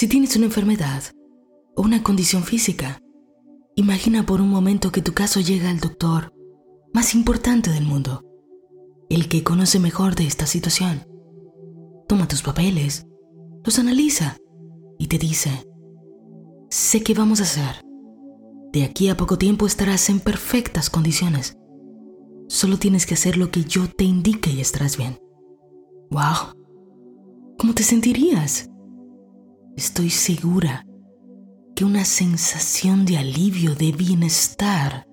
Si tienes una enfermedad o una condición física, imagina por un momento que tu caso llega al doctor más importante del mundo, el que conoce mejor de esta situación. Toma tus papeles, los analiza y te dice, sé qué vamos a hacer. De aquí a poco tiempo estarás en perfectas condiciones. Solo tienes que hacer lo que yo te indique y estarás bien. ¡Wow! ¿Cómo te sentirías? Estoy segura que una sensación de alivio, de bienestar,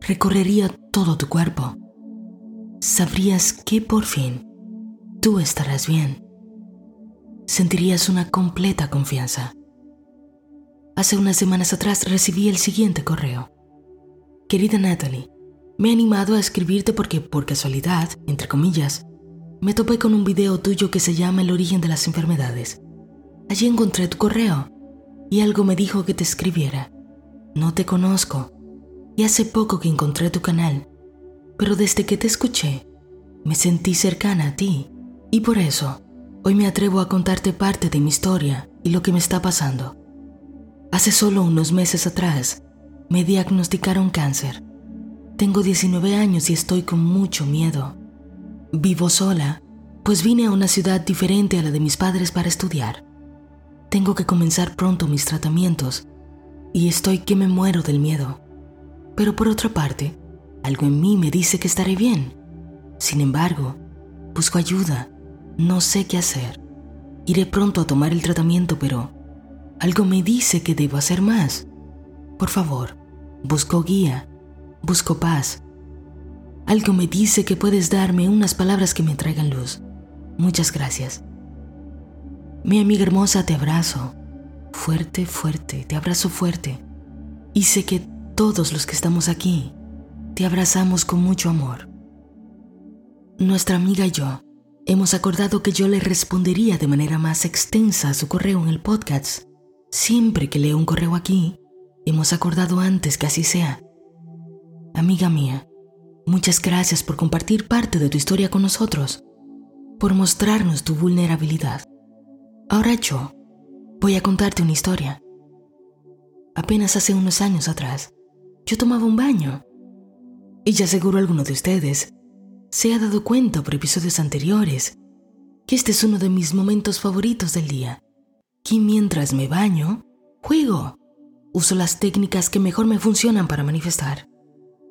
recorrería todo tu cuerpo. Sabrías que por fin tú estarás bien. Sentirías una completa confianza. Hace unas semanas atrás recibí el siguiente correo. Querida Natalie, me he animado a escribirte porque por casualidad, entre comillas, me topé con un video tuyo que se llama El origen de las enfermedades. Allí encontré tu correo y algo me dijo que te escribiera. No te conozco y hace poco que encontré tu canal, pero desde que te escuché me sentí cercana a ti y por eso hoy me atrevo a contarte parte de mi historia y lo que me está pasando. Hace solo unos meses atrás me diagnosticaron cáncer. Tengo 19 años y estoy con mucho miedo. Vivo sola, pues vine a una ciudad diferente a la de mis padres para estudiar. Tengo que comenzar pronto mis tratamientos y estoy que me muero del miedo. Pero por otra parte, algo en mí me dice que estaré bien. Sin embargo, busco ayuda, no sé qué hacer. Iré pronto a tomar el tratamiento, pero algo me dice que debo hacer más. Por favor, busco guía, busco paz. Algo me dice que puedes darme unas palabras que me traigan luz. Muchas gracias. Mi amiga hermosa, te abrazo. Fuerte, fuerte, te abrazo fuerte. Y sé que todos los que estamos aquí te abrazamos con mucho amor. Nuestra amiga y yo hemos acordado que yo le respondería de manera más extensa a su correo en el podcast. Siempre que leo un correo aquí, hemos acordado antes que así sea. Amiga mía, muchas gracias por compartir parte de tu historia con nosotros, por mostrarnos tu vulnerabilidad. Ahora yo voy a contarte una historia. Apenas hace unos años atrás, yo tomaba un baño. Y ya seguro alguno de ustedes se ha dado cuenta por episodios anteriores que este es uno de mis momentos favoritos del día. Que mientras me baño, juego. Uso las técnicas que mejor me funcionan para manifestar.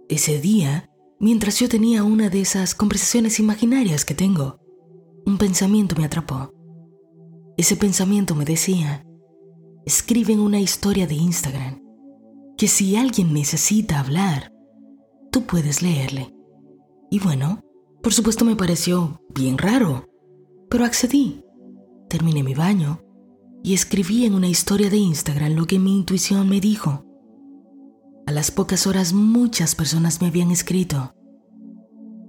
Ese día, mientras yo tenía una de esas conversaciones imaginarias que tengo, un pensamiento me atrapó. Ese pensamiento me decía, escriben una historia de Instagram, que si alguien necesita hablar, tú puedes leerle. Y bueno, por supuesto me pareció bien raro, pero accedí. Terminé mi baño y escribí en una historia de Instagram lo que mi intuición me dijo. A las pocas horas muchas personas me habían escrito.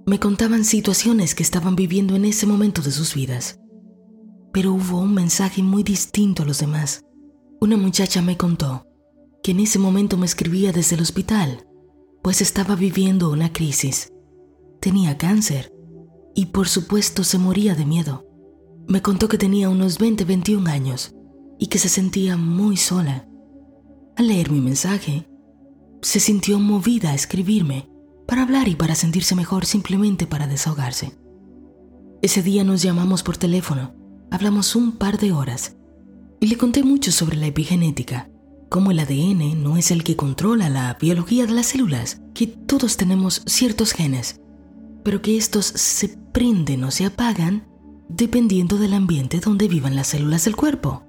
Me contaban situaciones que estaban viviendo en ese momento de sus vidas pero hubo un mensaje muy distinto a los demás. Una muchacha me contó que en ese momento me escribía desde el hospital, pues estaba viviendo una crisis. Tenía cáncer y por supuesto se moría de miedo. Me contó que tenía unos 20-21 años y que se sentía muy sola. Al leer mi mensaje, se sintió movida a escribirme para hablar y para sentirse mejor simplemente para desahogarse. Ese día nos llamamos por teléfono Hablamos un par de horas y le conté mucho sobre la epigenética, cómo el ADN no es el que controla la biología de las células, que todos tenemos ciertos genes, pero que estos se prenden o se apagan dependiendo del ambiente donde vivan las células del cuerpo,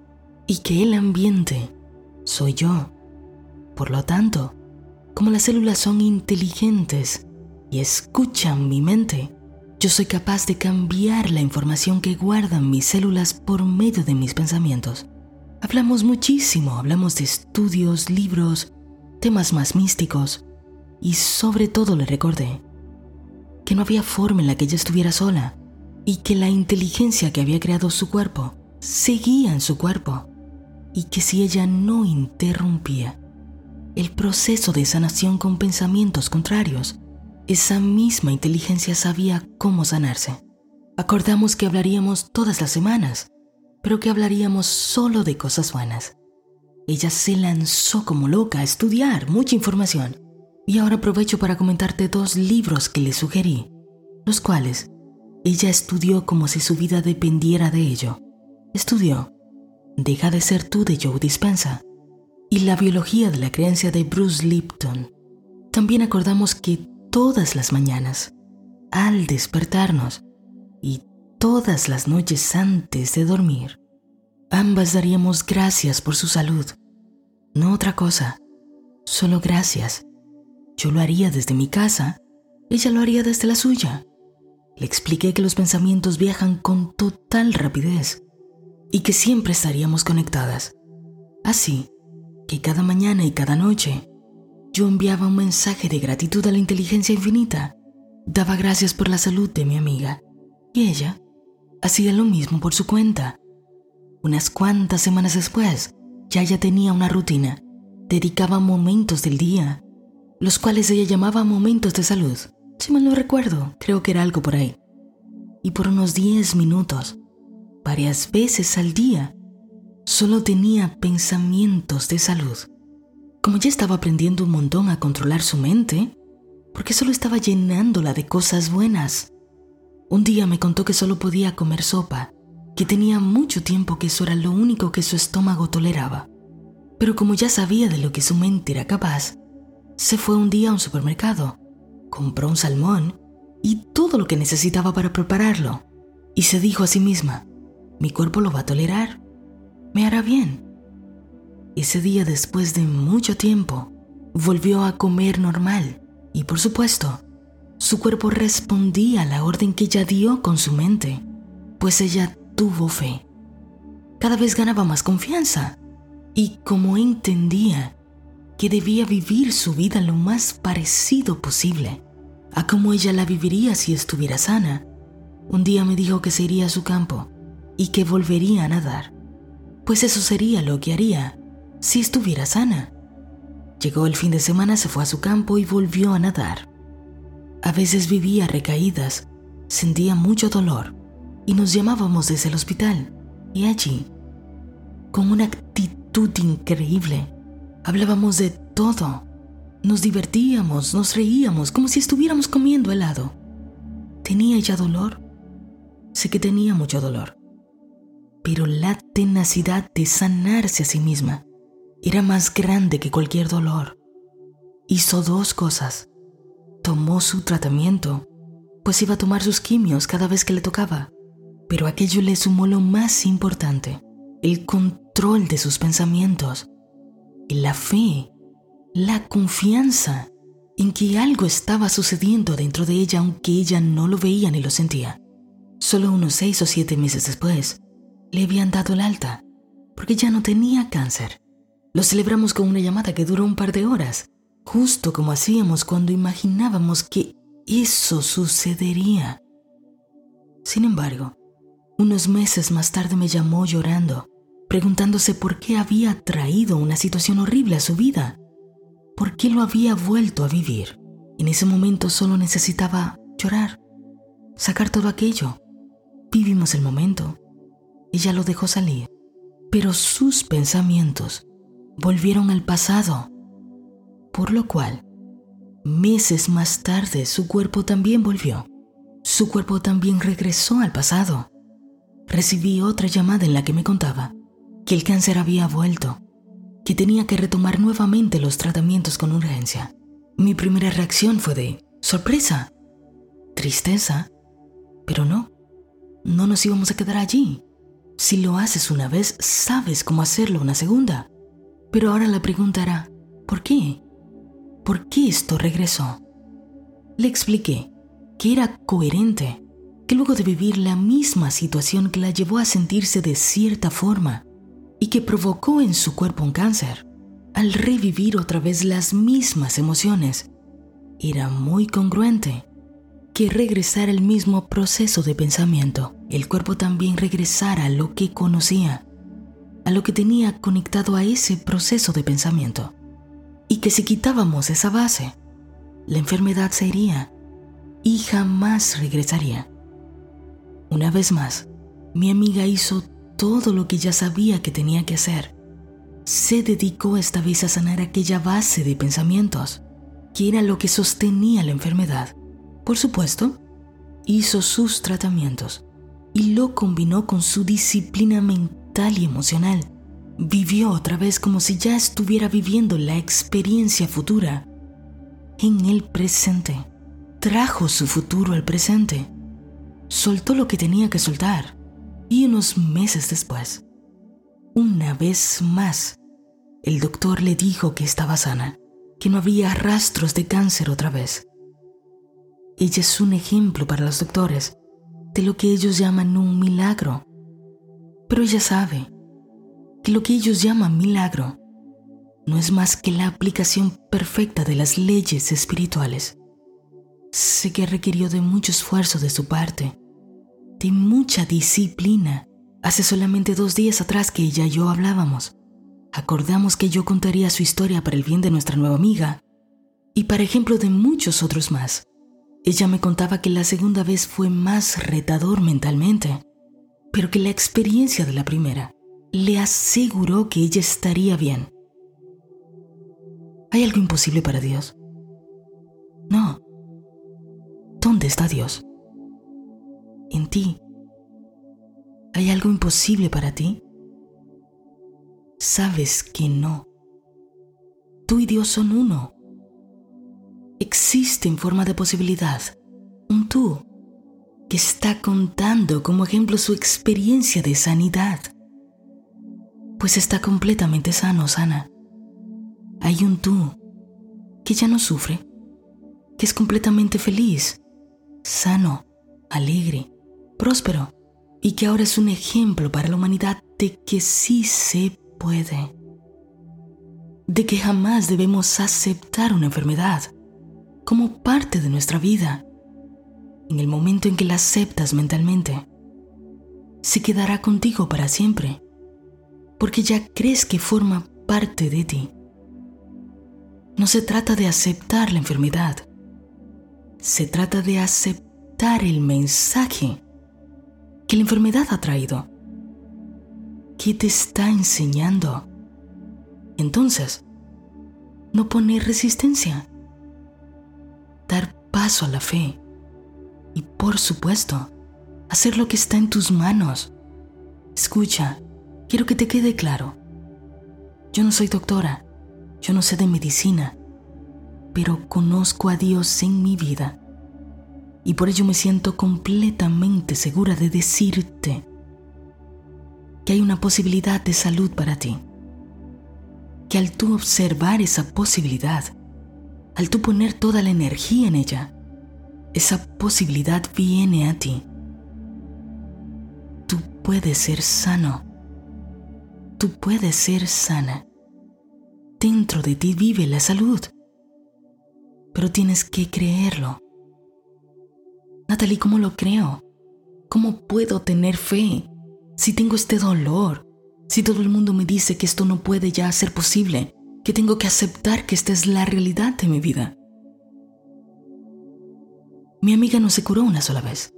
y que el ambiente soy yo. Por lo tanto, como las células son inteligentes y escuchan mi mente, yo soy capaz de cambiar la información que guardan mis células por medio de mis pensamientos. Hablamos muchísimo, hablamos de estudios, libros, temas más místicos y sobre todo le recordé que no había forma en la que ella estuviera sola y que la inteligencia que había creado su cuerpo seguía en su cuerpo y que si ella no interrumpía el proceso de sanación con pensamientos contrarios, esa misma inteligencia sabía cómo sanarse. Acordamos que hablaríamos todas las semanas pero que hablaríamos solo de cosas buenas. Ella se lanzó como loca a estudiar mucha información y ahora aprovecho para comentarte dos libros que le sugerí, los cuales ella estudió como si su vida dependiera de ello. Estudió Deja de ser tú de Joe Dispensa y La biología de la creencia de Bruce Lipton. También acordamos que todas las mañanas, al despertarnos y todas las noches antes de dormir, ambas daríamos gracias por su salud. No otra cosa, solo gracias. Yo lo haría desde mi casa, ella lo haría desde la suya. Le expliqué que los pensamientos viajan con total rapidez y que siempre estaríamos conectadas. Así que cada mañana y cada noche yo enviaba un mensaje de gratitud a la inteligencia infinita, daba gracias por la salud de mi amiga y ella hacía lo mismo por su cuenta. Unas cuantas semanas después, ya ya tenía una rutina, dedicaba momentos del día, los cuales ella llamaba momentos de salud. Si mal no recuerdo, creo que era algo por ahí. Y por unos 10 minutos, varias veces al día, solo tenía pensamientos de salud. Como ya estaba aprendiendo un montón a controlar su mente, porque solo estaba llenándola de cosas buenas. Un día me contó que solo podía comer sopa, que tenía mucho tiempo que eso era lo único que su estómago toleraba. Pero como ya sabía de lo que su mente era capaz, se fue un día a un supermercado, compró un salmón y todo lo que necesitaba para prepararlo, y se dijo a sí misma, mi cuerpo lo va a tolerar, me hará bien. Ese día después de mucho tiempo, volvió a comer normal y por supuesto, su cuerpo respondía a la orden que ella dio con su mente, pues ella tuvo fe. Cada vez ganaba más confianza y como entendía que debía vivir su vida lo más parecido posible a como ella la viviría si estuviera sana, un día me dijo que se iría a su campo y que volvería a nadar, pues eso sería lo que haría si estuviera sana. Llegó el fin de semana, se fue a su campo y volvió a nadar. A veces vivía recaídas, sentía mucho dolor y nos llamábamos desde el hospital. Y allí, con una actitud increíble, hablábamos de todo. Nos divertíamos, nos reíamos como si estuviéramos comiendo helado. ¿Tenía ella dolor? Sé que tenía mucho dolor pero la tenacidad de sanarse a sí misma era más grande que cualquier dolor. Hizo dos cosas. Tomó su tratamiento, pues iba a tomar sus quimios cada vez que le tocaba, pero aquello le sumó lo más importante, el control de sus pensamientos, y la fe, la confianza en que algo estaba sucediendo dentro de ella aunque ella no lo veía ni lo sentía. Solo unos seis o siete meses después, le habían dado el alta, porque ya no tenía cáncer. Lo celebramos con una llamada que duró un par de horas, justo como hacíamos cuando imaginábamos que eso sucedería. Sin embargo, unos meses más tarde me llamó llorando, preguntándose por qué había traído una situación horrible a su vida, por qué lo había vuelto a vivir. En ese momento solo necesitaba llorar, sacar todo aquello. Vivimos el momento, ella lo dejó salir, pero sus pensamientos volvieron al pasado, por lo cual, meses más tarde su cuerpo también volvió. Su cuerpo también regresó al pasado. Recibí otra llamada en la que me contaba que el cáncer había vuelto, que tenía que retomar nuevamente los tratamientos con urgencia. Mi primera reacción fue de sorpresa, tristeza, pero no, no nos íbamos a quedar allí. Si lo haces una vez, sabes cómo hacerlo una segunda. Pero ahora la pregunta era, ¿por qué? ¿Por qué esto regresó? Le expliqué que era coherente, que luego de vivir la misma situación que la llevó a sentirse de cierta forma y que provocó en su cuerpo un cáncer, al revivir otra vez las mismas emociones, era muy congruente que regresara el mismo proceso de pensamiento, el cuerpo también regresara a lo que conocía, a lo que tenía conectado a ese proceso de pensamiento. Y que si quitábamos esa base, la enfermedad se iría y jamás regresaría. Una vez más, mi amiga hizo todo lo que ya sabía que tenía que hacer, se dedicó esta vez a sanar aquella base de pensamientos, que era lo que sostenía la enfermedad. Por supuesto, hizo sus tratamientos y lo combinó con su disciplina mental y emocional. Vivió otra vez como si ya estuviera viviendo la experiencia futura en el presente. Trajo su futuro al presente. Soltó lo que tenía que soltar. Y unos meses después, una vez más, el doctor le dijo que estaba sana, que no había rastros de cáncer otra vez. Ella es un ejemplo para los doctores de lo que ellos llaman un milagro. Pero ella sabe que lo que ellos llaman milagro no es más que la aplicación perfecta de las leyes espirituales. Sé que requirió de mucho esfuerzo de su parte, de mucha disciplina. Hace solamente dos días atrás que ella y yo hablábamos, acordamos que yo contaría su historia para el bien de nuestra nueva amiga y para ejemplo de muchos otros más. Ella me contaba que la segunda vez fue más retador mentalmente, pero que la experiencia de la primera le aseguró que ella estaría bien ¿Hay algo imposible para Dios? No. ¿Dónde está Dios? En ti. ¿Hay algo imposible para ti? Sabes que no. Tú y Dios son uno. Existe en forma de posibilidad un tú que está contando como ejemplo su experiencia de sanidad. Pues está completamente sano, sana hay un tú que ya no sufre, que es completamente feliz, sano, alegre, próspero y que ahora es un ejemplo para la humanidad de que sí se puede, de que jamás debemos aceptar una enfermedad como parte de nuestra vida. En el momento en que la aceptas mentalmente, se quedará contigo para siempre, porque ya crees que forma parte de ti. No se trata de aceptar la enfermedad. Se trata de aceptar el mensaje que la enfermedad ha traído. ¿Qué te está enseñando? Entonces, no poner resistencia. Dar paso a la fe. Y por supuesto, hacer lo que está en tus manos. Escucha, quiero que te quede claro. Yo no soy doctora yo no sé de medicina, pero conozco a Dios en mi vida y por ello me siento completamente segura de decirte que hay una posibilidad de salud para ti. Que al tú observar esa posibilidad, al tú poner toda la energía en ella, esa posibilidad viene a ti. Tú puedes ser sano. Tú puedes ser sana. Dentro de ti vive la salud. Pero tienes que creerlo. Natalie, ¿cómo lo creo? ¿Cómo puedo tener fe si tengo este dolor? Si todo el mundo me dice que esto no puede ya ser posible, que tengo que aceptar que esta es la realidad de mi vida. Mi amiga no se curó una sola vez.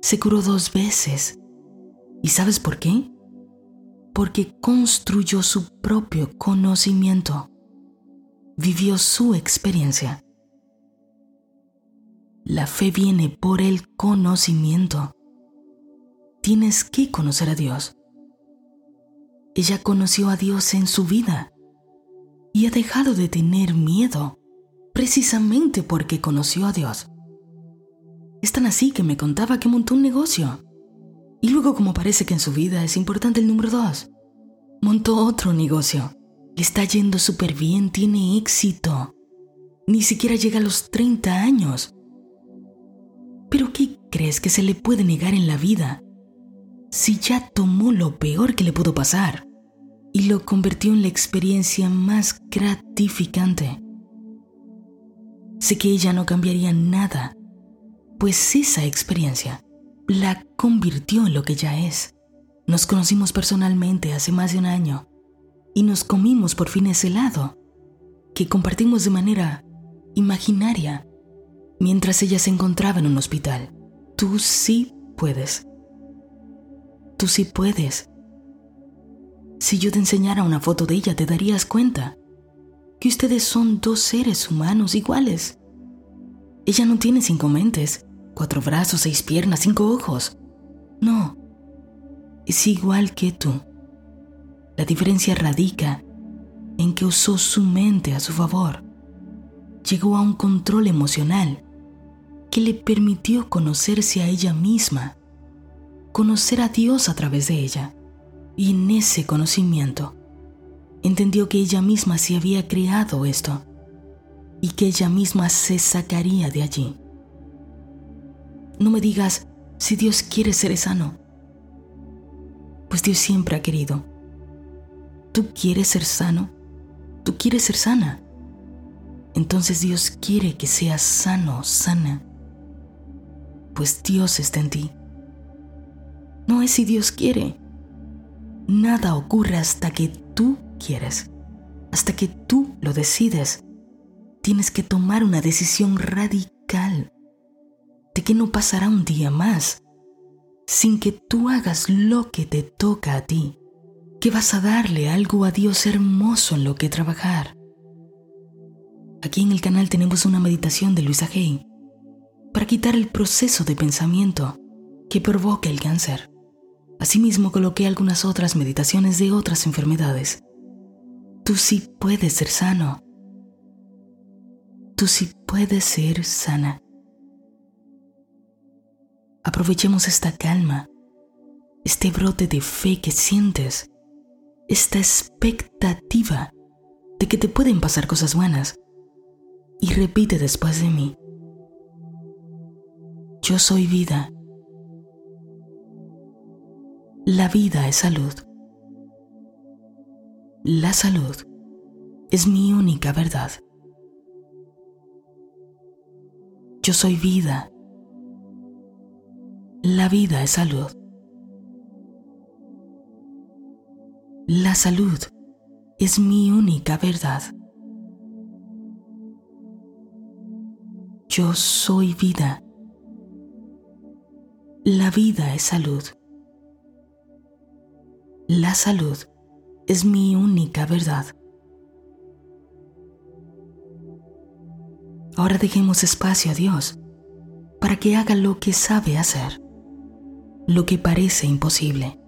Se curó dos veces. ¿Y sabes por qué? porque construyó su propio conocimiento, vivió su experiencia. La fe viene por el conocimiento. Tienes que conocer a Dios. Ella conoció a Dios en su vida y ha dejado de tener miedo precisamente porque conoció a Dios. Es tan así que me contaba que montó un negocio y luego como parece que en su vida es importante el número dos, montó otro negocio. Está yendo súper bien, tiene éxito. Ni siquiera llega a los 30 años. Pero ¿qué crees que se le puede negar en la vida? Si ya tomó lo peor que le pudo pasar y lo convirtió en la experiencia más gratificante. Sé que ella no cambiaría nada, pues esa experiencia la convirtió en lo que ya es. Nos conocimos personalmente hace más de un año y nos comimos por fin ese helado que compartimos de manera imaginaria mientras ella se encontraba en un hospital. Tú sí puedes. Tú sí puedes. Si yo te enseñara una foto de ella, te darías cuenta que ustedes son dos seres humanos iguales. Ella no tiene cinco mentes, cuatro brazos, seis piernas, cinco ojos. No, es igual que tú. La diferencia radica en que usó su mente a su favor. Llegó a un control emocional que le permitió conocerse a ella misma, conocer a Dios a través de ella. Y en ese conocimiento entendió que ella misma se había creado esto y que ella misma se sacaría de allí. No me digas si Dios quiere ser sano, pues Dios siempre ha querido. ¿Tú quieres ser sano? ¿Tú quieres ser sana? Entonces Dios quiere que seas sano, sana, pues Dios está en ti. No es si Dios quiere. Nada ocurre hasta que tú quieres, hasta que tú lo decides. Tienes que tomar una decisión radical de que no pasará un día más sin que tú hagas lo que te toca a ti, que vas a darle algo a Dios hermoso en lo que trabajar. Aquí en el canal tenemos una meditación de Luisa Hay para quitar el proceso de pensamiento que provoca el cáncer. Asimismo coloqué algunas otras meditaciones de otras enfermedades. Tú sí puedes ser sano. Tú sí puedes ser sana. Aprovechemos esta calma, este brote de fe que sientes, esta expectativa de que te pueden pasar cosas buenas. Y repite después de mí. Yo soy vida. La vida es salud. La salud es mi única verdad. Yo soy vida. La vida es salud. La salud es mi única verdad. Yo soy vida. La vida es salud. La salud es mi única verdad. Ahora dejemos espacio a Dios para que haga lo que sabe hacer lo que parece imposible.